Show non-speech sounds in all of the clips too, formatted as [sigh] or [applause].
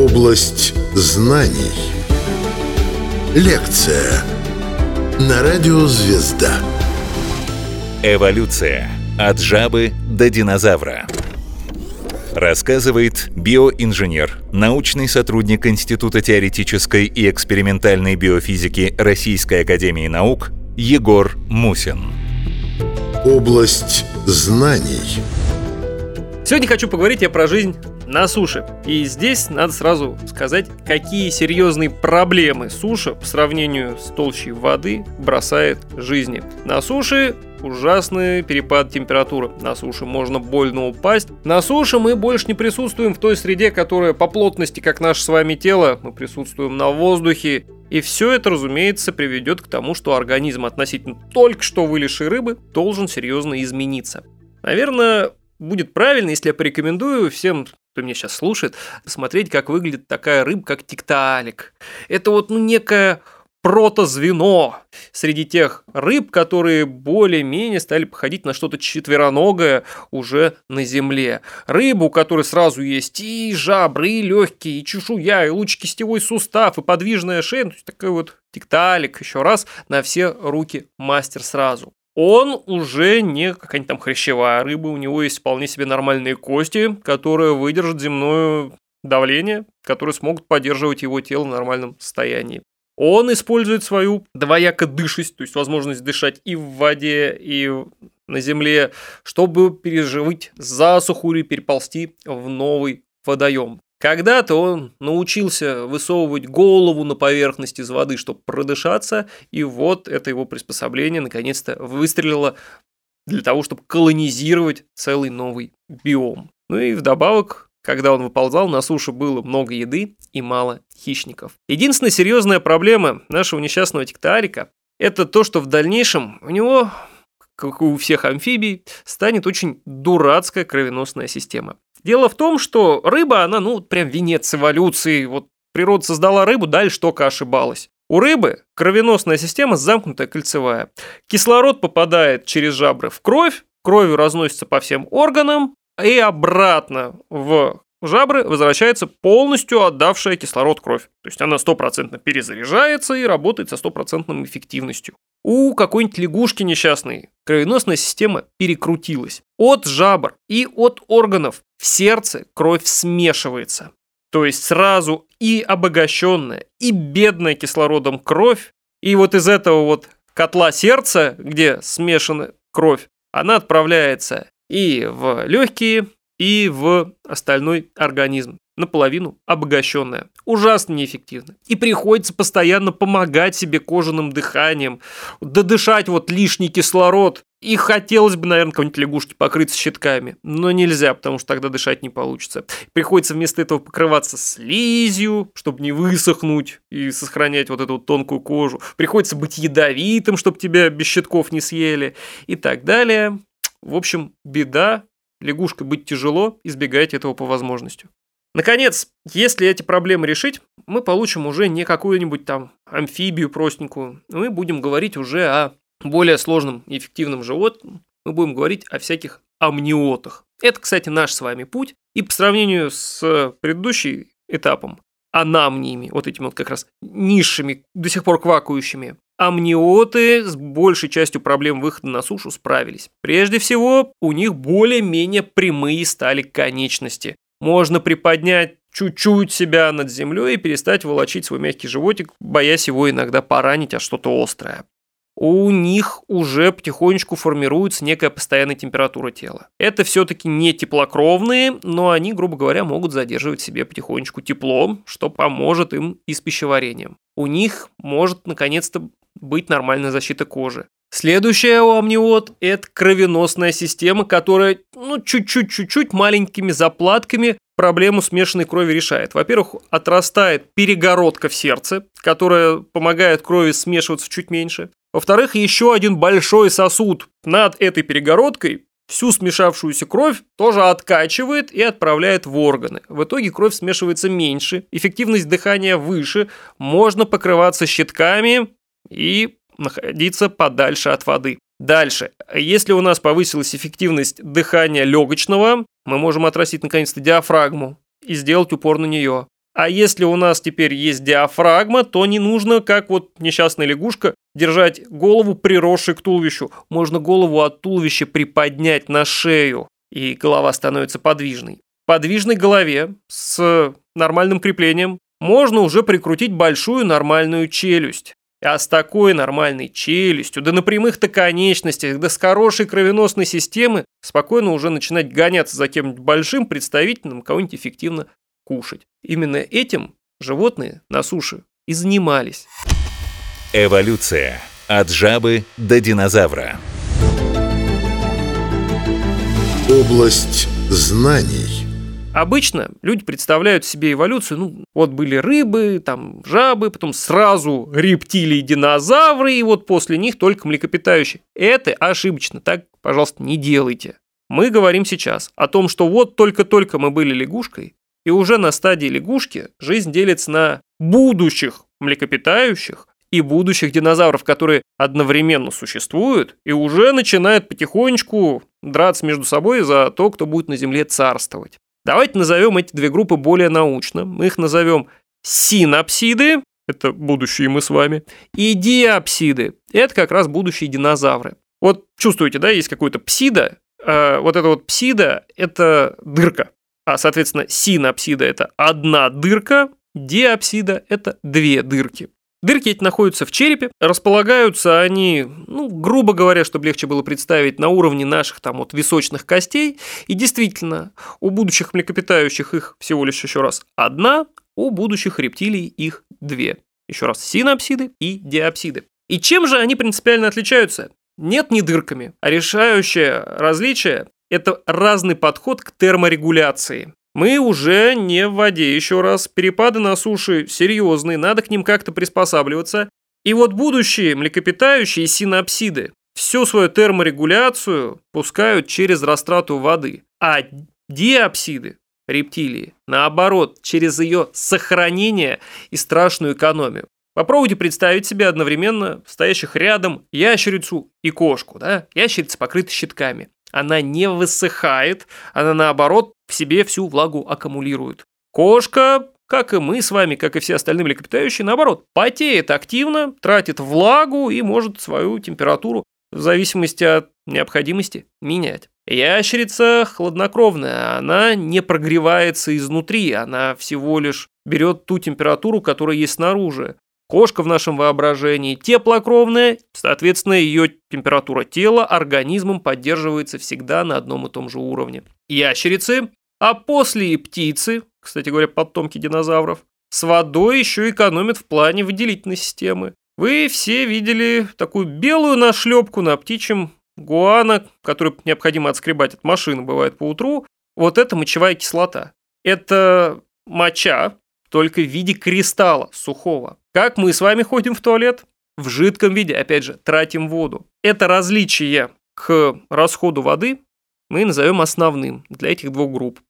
Область знаний. Лекция на радио «Звезда». Эволюция. От жабы до динозавра. Рассказывает биоинженер, научный сотрудник Института теоретической и экспериментальной биофизики Российской академии наук Егор Мусин. Область знаний. Сегодня хочу поговорить я про жизнь на суше. И здесь надо сразу сказать, какие серьезные проблемы суша по сравнению с толщей воды бросает жизни. На суше ужасный перепад температуры. На суше можно больно упасть. На суше мы больше не присутствуем в той среде, которая по плотности, как наше с вами тело, мы присутствуем на воздухе. И все это, разумеется, приведет к тому, что организм относительно только что вылезшей рыбы должен серьезно измениться. Наверное, будет правильно, если я порекомендую всем, кто меня сейчас слушает, посмотреть, как выглядит такая рыба, как тикталик. Это вот ну, некое протозвено среди тех рыб, которые более-менее стали походить на что-то четвероногое уже на земле. Рыбу, у которой сразу есть и жабры, и легкие, и чешуя, и лучекистевой сустав, и подвижная шея. Есть такой вот тикталик еще раз на все руки мастер сразу он уже не какая-нибудь там хрящевая рыба, у него есть вполне себе нормальные кости, которые выдержат земное давление, которые смогут поддерживать его тело в нормальном состоянии. Он использует свою двояко дышесть, то есть возможность дышать и в воде, и на земле, чтобы переживать засуху или переползти в новый водоем. Когда-то он научился высовывать голову на поверхность из воды, чтобы продышаться, и вот это его приспособление наконец-то выстрелило для того, чтобы колонизировать целый новый биом. Ну и вдобавок, когда он выползал, на суше было много еды и мало хищников. Единственная серьезная проблема нашего несчастного тиктарика – это то, что в дальнейшем у него как у всех амфибий, станет очень дурацкая кровеносная система. Дело в том, что рыба, она, ну, прям венец эволюции. Вот природа создала рыбу, дальше только ошибалась. У рыбы кровеносная система замкнутая кольцевая. Кислород попадает через жабры в кровь, кровью разносится по всем органам и обратно в жабры возвращается полностью отдавшая кислород кровь. То есть она стопроцентно перезаряжается и работает со стопроцентной эффективностью. У какой-нибудь лягушки несчастной кровеносная система перекрутилась. От жабр и от органов в сердце кровь смешивается. То есть сразу и обогащенная, и бедная кислородом кровь, и вот из этого вот котла сердца, где смешана кровь, она отправляется и в легкие, и в остальной организм наполовину обогащенная. Ужасно неэффективно. И приходится постоянно помогать себе кожаным дыханием, додышать вот лишний кислород. И хотелось бы, наверное, какой-нибудь лягушки покрыться щитками, но нельзя, потому что тогда дышать не получится. Приходится вместо этого покрываться слизью, чтобы не высохнуть и сохранять вот эту вот тонкую кожу. Приходится быть ядовитым, чтобы тебя без щитков не съели и так далее. В общем, беда, лягушкой быть тяжело, избегайте этого по возможности. Наконец, если эти проблемы решить, мы получим уже не какую-нибудь там амфибию простенькую. Мы будем говорить уже о более сложном и эффективном животном. Мы будем говорить о всяких амниотах. Это, кстати, наш с вами путь. И по сравнению с предыдущим этапом, анамниями, вот этими вот как раз низшими, до сих пор квакающими, амниоты с большей частью проблем выхода на сушу справились. Прежде всего, у них более-менее прямые стали конечности. Можно приподнять чуть-чуть себя над землей и перестать волочить свой мягкий животик, боясь его иногда поранить, а что-то острое. У них уже потихонечку формируется некая постоянная температура тела. Это все-таки не теплокровные, но они, грубо говоря, могут задерживать себе потихонечку тепло, что поможет им и с пищеварением. У них может наконец-то быть нормальная защита кожи. Следующая у амниот – это кровеносная система, которая ну, чуть-чуть-чуть-чуть маленькими заплатками проблему смешанной крови решает. Во-первых, отрастает перегородка в сердце, которая помогает крови смешиваться чуть меньше. Во-вторых, еще один большой сосуд над этой перегородкой всю смешавшуюся кровь тоже откачивает и отправляет в органы. В итоге кровь смешивается меньше, эффективность дыхания выше, можно покрываться щитками и находиться подальше от воды. Дальше. Если у нас повысилась эффективность дыхания легочного, мы можем отрастить наконец-то диафрагму и сделать упор на нее. А если у нас теперь есть диафрагма, то не нужно, как вот несчастная лягушка, держать голову приросшей к туловищу. Можно голову от туловища приподнять на шею, и голова становится подвижной. Подвижной голове с нормальным креплением можно уже прикрутить большую нормальную челюсть. А с такой нормальной челюстью, да на прямых-то конечностях, да с хорошей кровеносной системы, спокойно уже начинать гоняться за кем-нибудь большим представительным, кого-нибудь эффективно кушать. Именно этим животные на суше и занимались. Эволюция. От жабы до динозавра. Область знаний. Обычно люди представляют себе эволюцию, ну, вот были рыбы, там жабы, потом сразу рептилии, динозавры, и вот после них только млекопитающие. Это ошибочно, так, пожалуйста, не делайте. Мы говорим сейчас о том, что вот только-только мы были лягушкой, и уже на стадии лягушки жизнь делится на будущих млекопитающих и будущих динозавров, которые одновременно существуют и уже начинают потихонечку драться между собой за то, кто будет на Земле царствовать. Давайте назовем эти две группы более научно. Мы их назовем синапсиды, это будущие мы с вами, и диапсиды, это как раз будущие динозавры. Вот чувствуете, да, есть какой-то псида, э, вот это вот псида – это дырка, а, соответственно, синапсида – это одна дырка, диапсида – это две дырки. Дырки эти находятся в черепе, располагаются они, ну, грубо говоря, чтобы легче было представить, на уровне наших там вот височных костей. И действительно, у будущих млекопитающих их всего лишь еще раз одна, у будущих рептилий их две. Еще раз, синапсиды и диапсиды. И чем же они принципиально отличаются? Нет не дырками, а решающее различие – это разный подход к терморегуляции. Мы уже не в воде, еще раз. Перепады на суше серьезные, надо к ним как-то приспосабливаться. И вот будущие млекопитающие синапсиды всю свою терморегуляцию пускают через растрату воды. А диапсиды, рептилии, наоборот, через ее сохранение и страшную экономию. Попробуйте представить себе одновременно стоящих рядом ящерицу и кошку. Да? Ящерица покрыта щитками. Она не высыхает, она наоборот в себе всю влагу аккумулирует. Кошка, как и мы с вами, как и все остальные млекопитающие, наоборот, потеет активно, тратит влагу и может свою температуру в зависимости от необходимости менять. Ящерица хладнокровная, она не прогревается изнутри, она всего лишь берет ту температуру, которая есть снаружи. Кошка в нашем воображении теплокровная, соответственно, ее температура тела организмом поддерживается всегда на одном и том же уровне. Ящерицы, а после и птицы, кстати говоря, потомки динозавров, с водой еще экономят в плане выделительной системы. Вы все видели такую белую нашлепку на птичьем гуана, которую необходимо отскребать от машины, бывает по утру. Вот это мочевая кислота. Это моча, только в виде кристалла сухого. Как мы с вами ходим в туалет? В жидком виде, опять же, тратим воду. Это различие к расходу воды мы назовем основным для этих двух групп.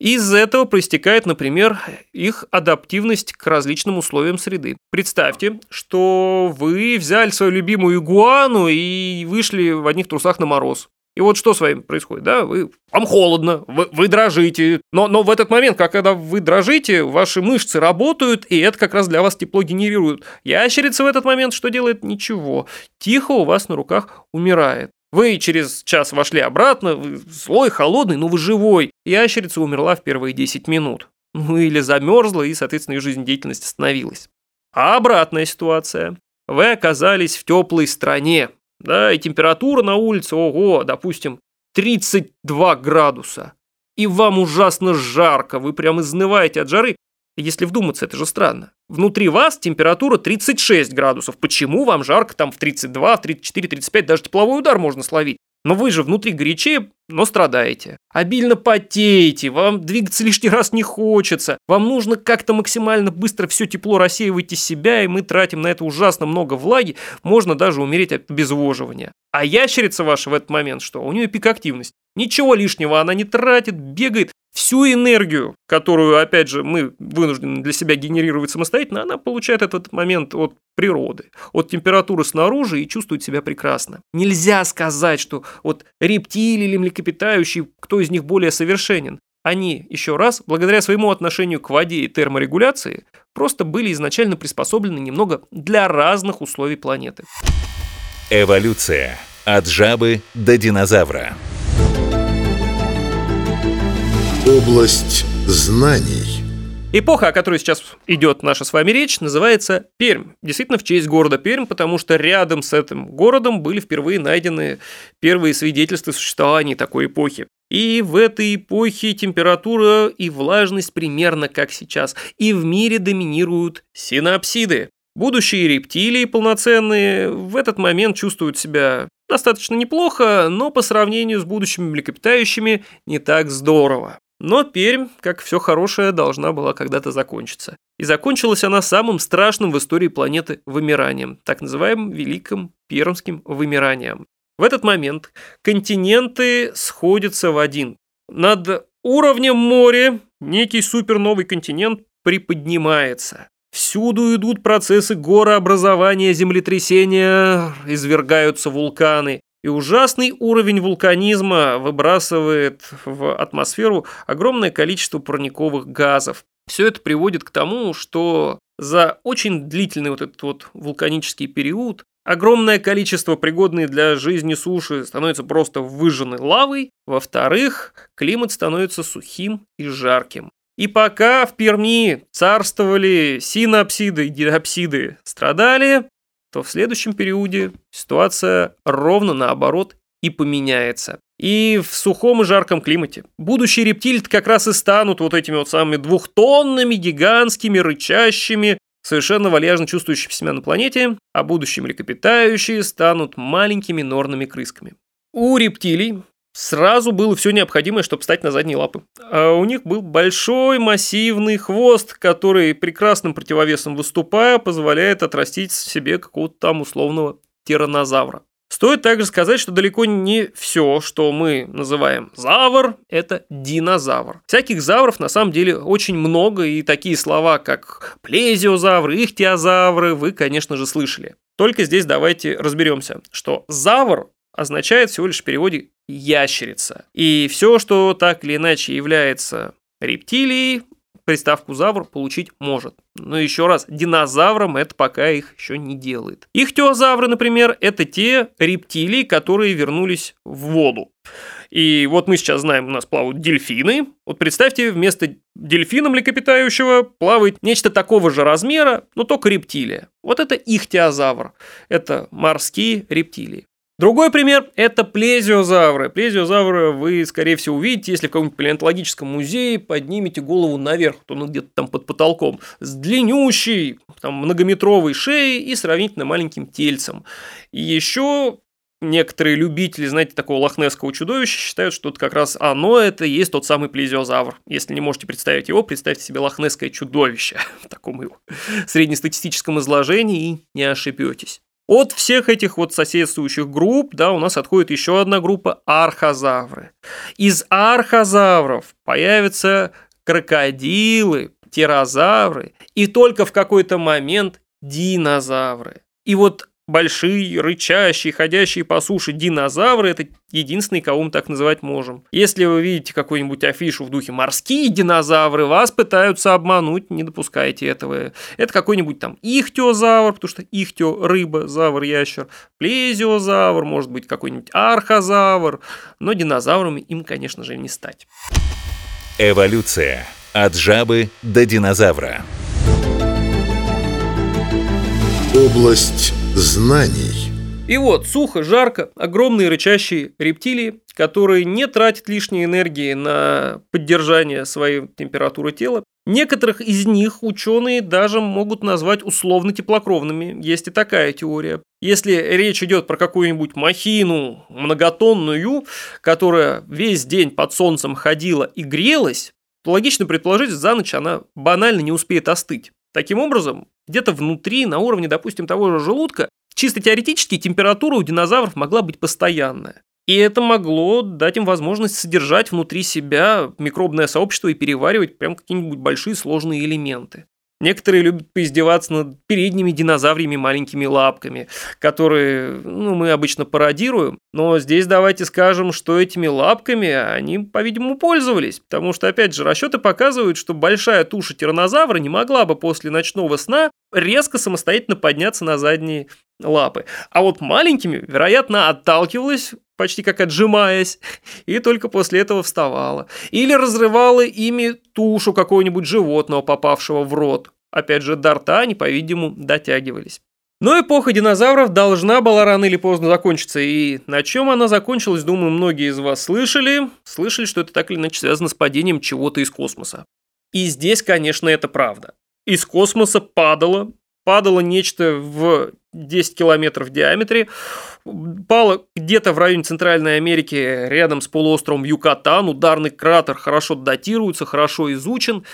Из этого проистекает, например, их адаптивность к различным условиям среды. Представьте, что вы взяли свою любимую игуану и вышли в одних трусах на мороз. И вот что с вами происходит, да? Вы, вам холодно, вы, вы дрожите. Но, но в этот момент, как когда вы дрожите, ваши мышцы работают, и это как раз для вас тепло генерирует. Ящерица в этот момент что делает? Ничего. Тихо у вас на руках умирает. Вы через час вошли обратно, вы злой, холодный, но вы живой. Ящерица умерла в первые 10 минут. Ну или замерзла, и, соответственно, ее жизнедеятельность остановилась. А обратная ситуация. Вы оказались в теплой стране, да, и температура на улице, ого, допустим, 32 градуса. И вам ужасно жарко, вы прям изнываете от жары. Если вдуматься, это же странно. Внутри вас температура 36 градусов. Почему вам жарко там в 32, 34, 35, даже тепловой удар можно словить? Но вы же внутри горячее, но страдаете. Обильно потеете, вам двигаться лишний раз не хочется. Вам нужно как-то максимально быстро все тепло рассеивать из себя, и мы тратим на это ужасно много влаги. Можно даже умереть от обезвоживания. А ящерица ваша в этот момент что? У нее пик активности. Ничего лишнего она не тратит, бегает, всю энергию, которую, опять же, мы вынуждены для себя генерировать самостоятельно, она получает этот момент от природы, от температуры снаружи и чувствует себя прекрасно. Нельзя сказать, что вот рептилии или млекопитающие, кто из них более совершенен. они, еще раз, благодаря своему отношению к воде и терморегуляции, просто были изначально приспособлены немного для разных условий планеты. Эволюция. От жабы до динозавра. Область знаний. Эпоха, о которой сейчас идет наша с вами речь, называется Пермь. Действительно, в честь города Пермь, потому что рядом с этим городом были впервые найдены первые свидетельства существования такой эпохи. И в этой эпохе температура и влажность примерно как сейчас. И в мире доминируют синапсиды. Будущие рептилии полноценные в этот момент чувствуют себя достаточно неплохо, но по сравнению с будущими млекопитающими не так здорово. Но Пермь, как все хорошее, должна была когда-то закончиться. И закончилась она самым страшным в истории планеты вымиранием, так называемым Великим Пермским вымиранием. В этот момент континенты сходятся в один. Над уровнем моря некий суперновый континент приподнимается. Всюду идут процессы горообразования, землетрясения, извергаются вулканы. И ужасный уровень вулканизма выбрасывает в атмосферу огромное количество парниковых газов. Все это приводит к тому, что за очень длительный вот этот вот вулканический период огромное количество пригодной для жизни суши становится просто выжженной лавой. Во-вторых, климат становится сухим и жарким. И пока в Перми царствовали синапсиды и диапсиды страдали, то в следующем периоде ситуация ровно наоборот и поменяется. И в сухом и жарком климате будущие рептилии как раз и станут вот этими вот самыми двухтонными, гигантскими, рычащими, совершенно вальяжно чувствующими себя на планете, а будущие млекопитающие станут маленькими норными крысками. У рептилий Сразу было все необходимое, чтобы встать на задние лапы. А у них был большой массивный хвост, который прекрасным противовесом выступая, позволяет отрастить себе какого-то там условного тиранозавра. Стоит также сказать, что далеко не все, что мы называем завр, это динозавр. Всяких завров на самом деле очень много, и такие слова, как плезиозавры, ихтиозавры, вы, конечно же, слышали. Только здесь давайте разберемся, что завр означает всего лишь в переводе ящерица. И все, что так или иначе является рептилией, приставку завр получить может. Но еще раз, динозаврам это пока их еще не делает. Ихтиозавры, например, это те рептилии, которые вернулись в воду. И вот мы сейчас знаем, у нас плавают дельфины. Вот представьте, вместо дельфина млекопитающего плавает нечто такого же размера, но только рептилия. Вот это ихтиозавр. Это морские рептилии. Другой пример – это плезиозавры. Плезиозавры вы, скорее всего, увидите, если в каком-нибудь палеонтологическом музее поднимете голову наверх, то он где-то там под потолком, с длиннющей, там, многометровой шеей и сравнительно маленьким тельцем. И еще некоторые любители, знаете, такого лохнесского чудовища считают, что это как раз оно это и есть тот самый плезиозавр. Если не можете представить его, представьте себе лохнесское чудовище [laughs] в таком его среднестатистическом изложении и не ошибетесь. От всех этих вот соседствующих групп, да, у нас отходит еще одна группа – архозавры. Из архозавров появятся крокодилы, птерозавры и только в какой-то момент динозавры. И вот большие, рычащие, ходящие по суше динозавры – это единственные, кого мы так называть можем. Если вы видите какую-нибудь афишу в духе «морские динозавры», вас пытаются обмануть, не допускайте этого. Это какой-нибудь там ихтиозавр, потому что ихтио – рыба, завр – ящер, плезиозавр, может быть, какой-нибудь архозавр, но динозаврами им, конечно же, не стать. Эволюция. От жабы до динозавра. Область знаний. И вот, сухо, жарко, огромные рычащие рептилии, которые не тратят лишней энергии на поддержание своей температуры тела. Некоторых из них ученые даже могут назвать условно теплокровными. Есть и такая теория. Если речь идет про какую-нибудь махину многотонную, которая весь день под солнцем ходила и грелась, то логично предположить, за ночь она банально не успеет остыть. Таким образом, где-то внутри, на уровне, допустим, того же желудка, чисто теоретически температура у динозавров могла быть постоянная. И это могло дать им возможность содержать внутри себя микробное сообщество и переваривать прям какие-нибудь большие сложные элементы. Некоторые любят поиздеваться над передними динозавриями маленькими лапками, которые ну, мы обычно пародируем. Но здесь давайте скажем, что этими лапками они, по-видимому, пользовались. Потому что, опять же, расчеты показывают, что большая туша тиранозавра не могла бы после ночного сна резко самостоятельно подняться на задние лапы. А вот маленькими, вероятно, отталкивалась почти как отжимаясь, и только после этого вставала. Или разрывала ими тушу какого-нибудь животного, попавшего в рот. Опять же, до рта они, по-видимому, дотягивались. Но эпоха динозавров должна была рано или поздно закончиться, и на чем она закончилась, думаю, многие из вас слышали. Слышали, что это так или иначе связано с падением чего-то из космоса. И здесь, конечно, это правда. Из космоса падало, падало нечто в 10 километров в диаметре, пало где-то в районе Центральной Америки, рядом с полуостровом Юкатан. Ударный кратер хорошо датируется, хорошо изучен.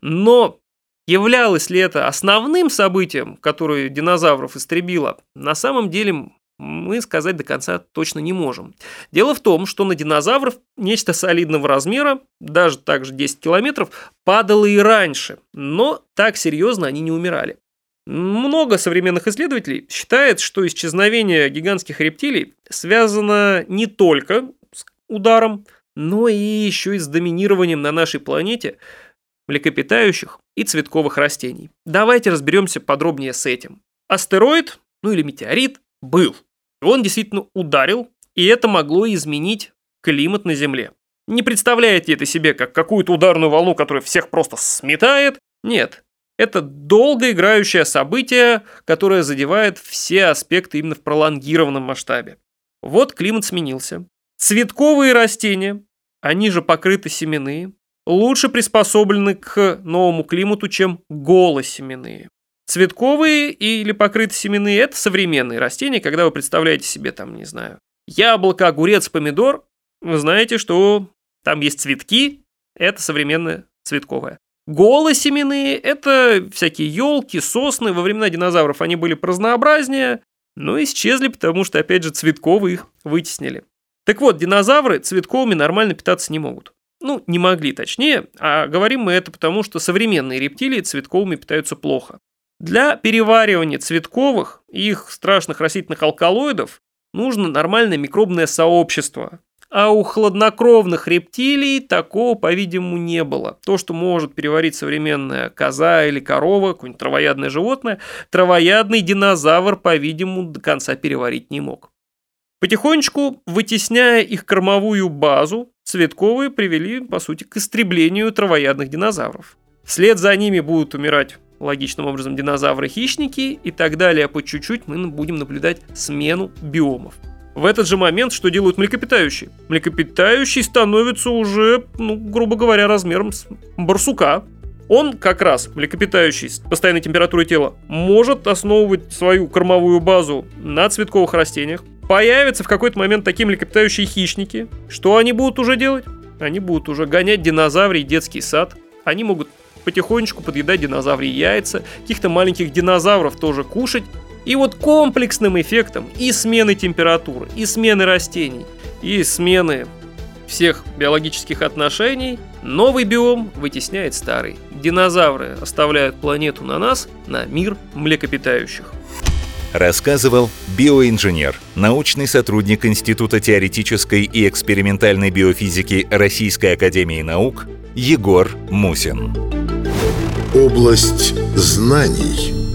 Но являлось ли это основным событием, которое динозавров истребило, на самом деле мы сказать до конца точно не можем. Дело в том, что на динозавров нечто солидного размера, даже также 10 километров, падало и раньше, но так серьезно они не умирали. Много современных исследователей считает, что исчезновение гигантских рептилий связано не только с ударом, но и еще и с доминированием на нашей планете млекопитающих и цветковых растений. Давайте разберемся подробнее с этим. Астероид, ну или метеорит, был. Он действительно ударил, и это могло изменить климат на Земле. Не представляете это себе как какую-то ударную волну, которая всех просто сметает? Нет, это долгоиграющее событие, которое задевает все аспекты именно в пролонгированном масштабе. Вот климат сменился. Цветковые растения, они же покрыты семенные, лучше приспособлены к новому климату, чем голосеменные. Цветковые или покрытые семенные – это современные растения, когда вы представляете себе, там, не знаю, яблоко, огурец, помидор, вы знаете, что там есть цветки, это современное цветковое. Голосеменные – это всякие елки, сосны. Во времена динозавров они были разнообразнее, но исчезли, потому что, опять же, цветковые их вытеснили. Так вот, динозавры цветковыми нормально питаться не могут. Ну, не могли точнее, а говорим мы это потому, что современные рептилии цветковыми питаются плохо. Для переваривания цветковых и их страшных растительных алкалоидов нужно нормальное микробное сообщество, а у хладнокровных рептилий такого, по-видимому, не было. То, что может переварить современная коза или корова, какое-нибудь травоядное животное, травоядный динозавр, по-видимому, до конца переварить не мог. Потихонечку, вытесняя их кормовую базу, цветковые привели, по сути, к истреблению травоядных динозавров. Вслед за ними будут умирать логичным образом динозавры-хищники и так далее. По чуть-чуть мы будем наблюдать смену биомов. В этот же момент что делают млекопитающие? Млекопитающий становится уже, ну, грубо говоря, размером с барсука. Он как раз, млекопитающий с постоянной температурой тела, может основывать свою кормовую базу на цветковых растениях. Появятся в какой-то момент такие млекопитающие хищники. Что они будут уже делать? Они будут уже гонять динозаврий детский сад. Они могут потихонечку подъедать динозаврии яйца, каких-то маленьких динозавров тоже кушать. И вот комплексным эффектом и смены температуры, и смены растений, и смены всех биологических отношений новый биом вытесняет старый. Динозавры оставляют планету на нас, на мир млекопитающих. Рассказывал биоинженер, научный сотрудник Института теоретической и экспериментальной биофизики Российской Академии Наук Егор Мусин. Область знаний –